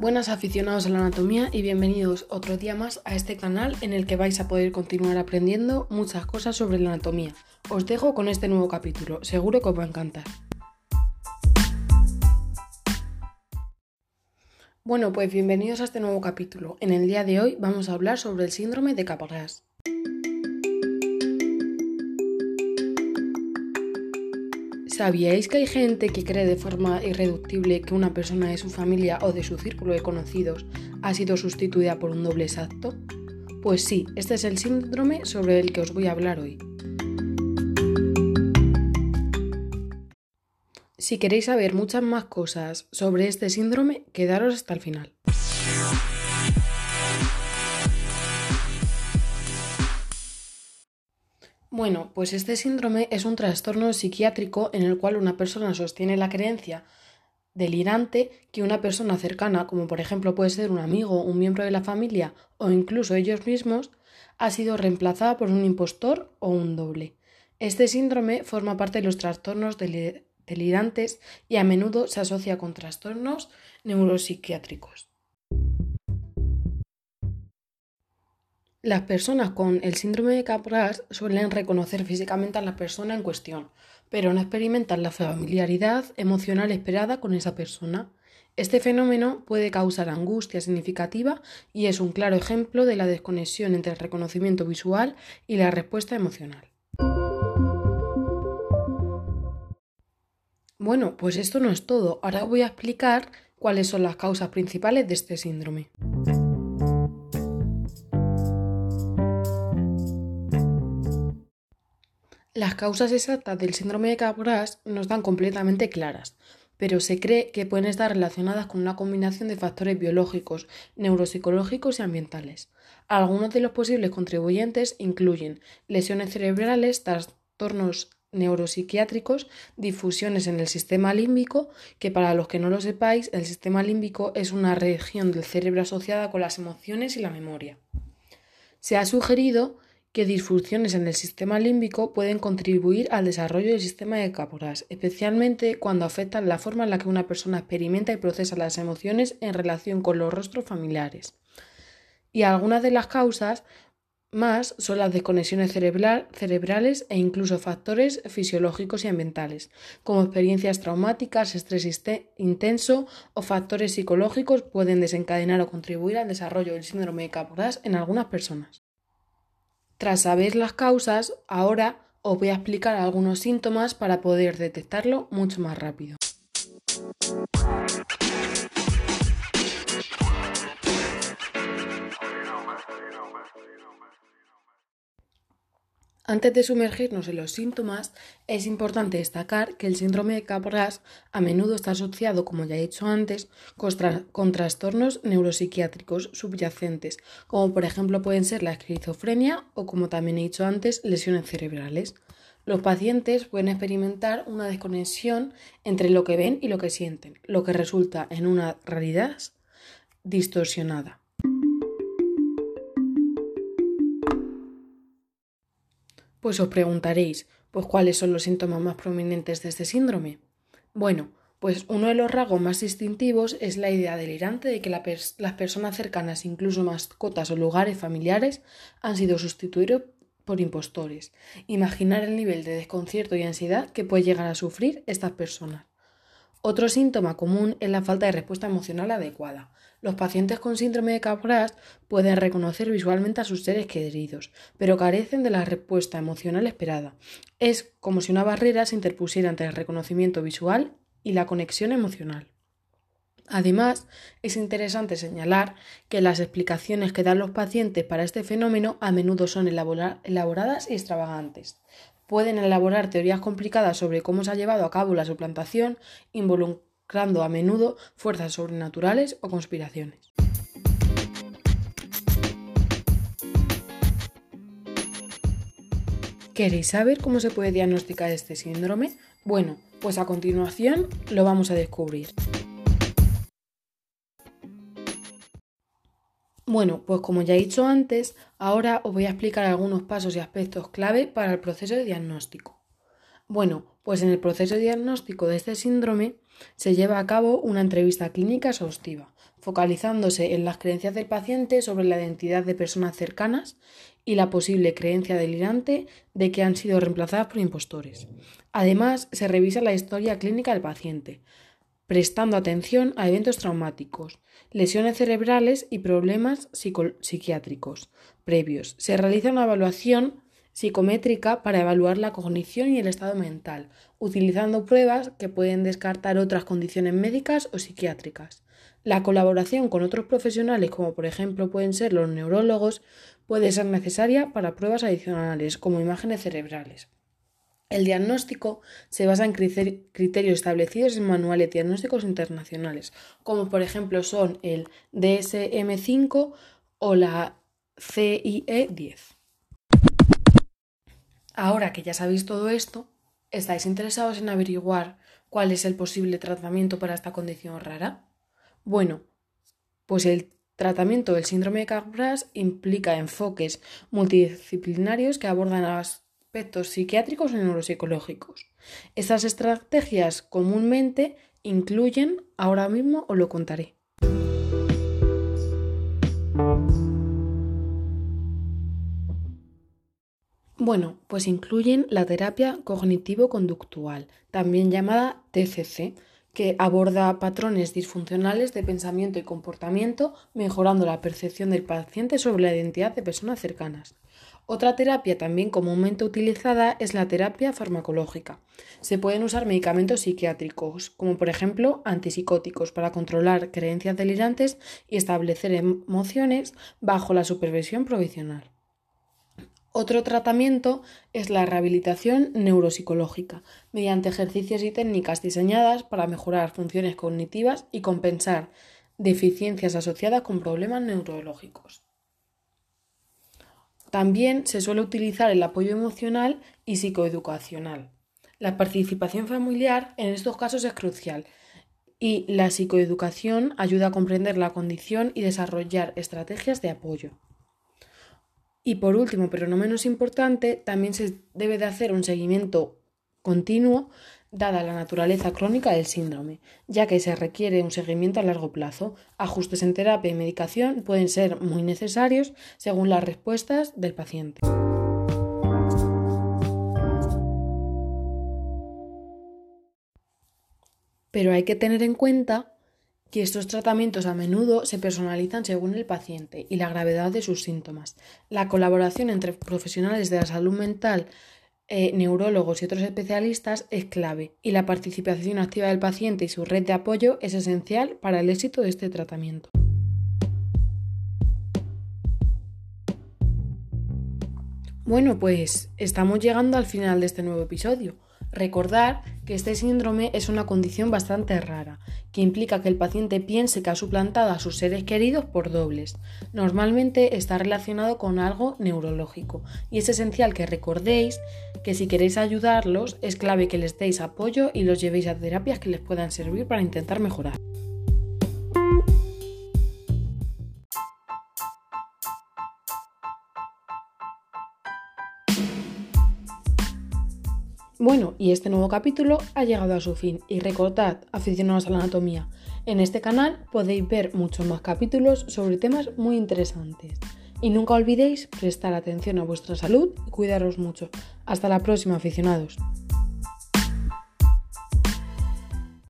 Buenas aficionados a la anatomía y bienvenidos otro día más a este canal en el que vais a poder continuar aprendiendo muchas cosas sobre la anatomía. Os dejo con este nuevo capítulo, seguro que os va a encantar. Bueno, pues bienvenidos a este nuevo capítulo. En el día de hoy vamos a hablar sobre el síndrome de Capgras. ¿Sabíais que hay gente que cree de forma irreductible que una persona de su familia o de su círculo de conocidos ha sido sustituida por un doble exacto? Pues sí, este es el síndrome sobre el que os voy a hablar hoy. Si queréis saber muchas más cosas sobre este síndrome, quedaros hasta el final. Bueno, pues este síndrome es un trastorno psiquiátrico en el cual una persona sostiene la creencia delirante que una persona cercana, como por ejemplo puede ser un amigo, un miembro de la familia o incluso ellos mismos, ha sido reemplazada por un impostor o un doble. Este síndrome forma parte de los trastornos delirantes y a menudo se asocia con trastornos neuropsiquiátricos. Las personas con el síndrome de Capgras suelen reconocer físicamente a la persona en cuestión, pero no experimentan la familiaridad emocional esperada con esa persona. Este fenómeno puede causar angustia significativa y es un claro ejemplo de la desconexión entre el reconocimiento visual y la respuesta emocional. Bueno, pues esto no es todo. Ahora voy a explicar cuáles son las causas principales de este síndrome. Las causas exactas del síndrome de Capgras no están completamente claras, pero se cree que pueden estar relacionadas con una combinación de factores biológicos, neuropsicológicos y ambientales. Algunos de los posibles contribuyentes incluyen lesiones cerebrales, trastornos neuropsiquiátricos, difusiones en el sistema límbico, que para los que no lo sepáis, el sistema límbico es una región del cerebro asociada con las emociones y la memoria. Se ha sugerido que disfunciones en el sistema límbico pueden contribuir al desarrollo del sistema de Capgras, especialmente cuando afectan la forma en la que una persona experimenta y procesa las emociones en relación con los rostros familiares. Y algunas de las causas más son las desconexiones cerebrales e incluso factores fisiológicos y ambientales, como experiencias traumáticas, estrés intenso o factores psicológicos pueden desencadenar o contribuir al desarrollo del síndrome de Capgras en algunas personas. Tras saber las causas, ahora os voy a explicar algunos síntomas para poder detectarlo mucho más rápido. Antes de sumergirnos en los síntomas, es importante destacar que el síndrome de Capgras a menudo está asociado, como ya he dicho antes, con, trastornos neuropsiquiátricos subyacentes, como por ejemplo pueden ser la esquizofrenia o, como también he dicho antes, lesiones cerebrales. Los pacientes pueden experimentar una desconexión entre lo que ven y lo que sienten, lo que resulta en una realidad distorsionada. Pues os preguntaréis, pues cuáles son los síntomas más prominentes de este síndrome. Bueno, pues uno de los rasgos más distintivos es la idea delirante de que las personas cercanas, incluso mascotas o lugares familiares, han sido sustituidos por impostores. Imaginar el nivel de desconcierto y ansiedad que puede llegar a sufrir estas personas. Otro síntoma común es la falta de respuesta emocional adecuada. Los pacientes con síndrome de Capgras pueden reconocer visualmente a sus seres queridos, pero carecen de la respuesta emocional esperada. Es como si una barrera se interpusiera entre el reconocimiento visual y la conexión emocional. Además, es interesante señalar que las explicaciones que dan los pacientes para este fenómeno a menudo son elaboradas y extravagantes. Pueden elaborar teorías complicadas sobre cómo se ha llevado a cabo la suplantación, involucrando a menudo fuerzas sobrenaturales o conspiraciones. ¿Queréis saber cómo se puede diagnosticar este síndrome? Bueno, pues a continuación lo vamos a descubrir. Bueno, pues como ya he dicho antes, ahora os voy a explicar algunos pasos y aspectos clave para el proceso de diagnóstico. Bueno, pues en el proceso de diagnóstico de este síndrome se lleva a cabo una entrevista clínica exhaustiva focalizándose en las creencias del paciente sobre la identidad de personas cercanas y la posible creencia delirante de que han sido reemplazadas por impostores. Además, se revisa la historia clínica del paciente, prestando atención a eventos traumáticos, lesiones cerebrales y problemas psiquiátricos previos. Se realiza una evaluación psicométrica para evaluar la cognición y el estado mental, utilizando pruebas que pueden descartar otras condiciones médicas o psiquiátricas. La colaboración con otros profesionales, como por ejemplo pueden ser los neurólogos, puede ser necesaria para pruebas adicionales, como imágenes cerebrales. El diagnóstico se basa en criterios establecidos en manuales diagnósticos internacionales, como por ejemplo son el DSM5 o la CIE10. Ahora que ya sabéis todo esto, ¿estáis interesados en averiguar cuál es el posible tratamiento para esta condición rara? Bueno, pues el tratamiento del síndrome de Capgras implica enfoques multidisciplinarios que abordan aspectos psiquiátricos y neuropsicológicos. Estas estrategias comúnmente incluyen, ahora mismo os lo contaré. Bueno, pues incluyen la terapia cognitivo-conductual, también llamada TCC, que aborda patrones disfuncionales de pensamiento y comportamiento, mejorando la percepción del paciente sobre la identidad de personas cercanas. Otra terapia también comúnmente utilizada es la terapia farmacológica. Se pueden usar medicamentos psiquiátricos, como por ejemplo antipsicóticos, para controlar creencias delirantes y establecer emociones bajo la supervisión provisional. Otro tratamiento es la rehabilitación neuropsicológica, mediante ejercicios y técnicas diseñadas para mejorar funciones cognitivas y compensar deficiencias asociadas con problemas neurológicos. También se suele utilizar el apoyo emocional y psicoeducacional. La participación familiar en estos casos es crucial y la psicoeducación ayuda a comprender la condición y desarrollar estrategias de apoyo. Y por último, pero no menos importante, también se debe de hacer un seguimiento continuo dada la naturaleza crónica del síndrome, ya que se requiere un seguimiento a largo plazo. Ajustes en terapia y medicación pueden ser muy necesarios según las respuestas del paciente. Pero hay que tener en cuenta que estos tratamientos a menudo se personalizan según el paciente y la gravedad de sus síntomas. La colaboración entre profesionales de la salud mental, eh, neurólogos y otros especialistas es clave y la participación activa del paciente y su red de apoyo es esencial para el éxito de este tratamiento. Bueno, pues estamos llegando al final de este nuevo episodio. Recordar que este síndrome es una condición bastante rara, que implica que el paciente piense que ha suplantado a sus seres queridos por dobles. Normalmente está relacionado con algo neurológico y es esencial que recordéis que si queréis ayudarlos es clave que les deis apoyo y los llevéis a terapias que les puedan servir para intentar mejorar. Bueno, y este nuevo capítulo ha llegado a su fin y recordad, aficionados a la anatomía, en este canal podéis ver muchos más capítulos sobre temas muy interesantes. Y nunca olvidéis prestar atención a vuestra salud y cuidaros mucho. Hasta la próxima, aficionados.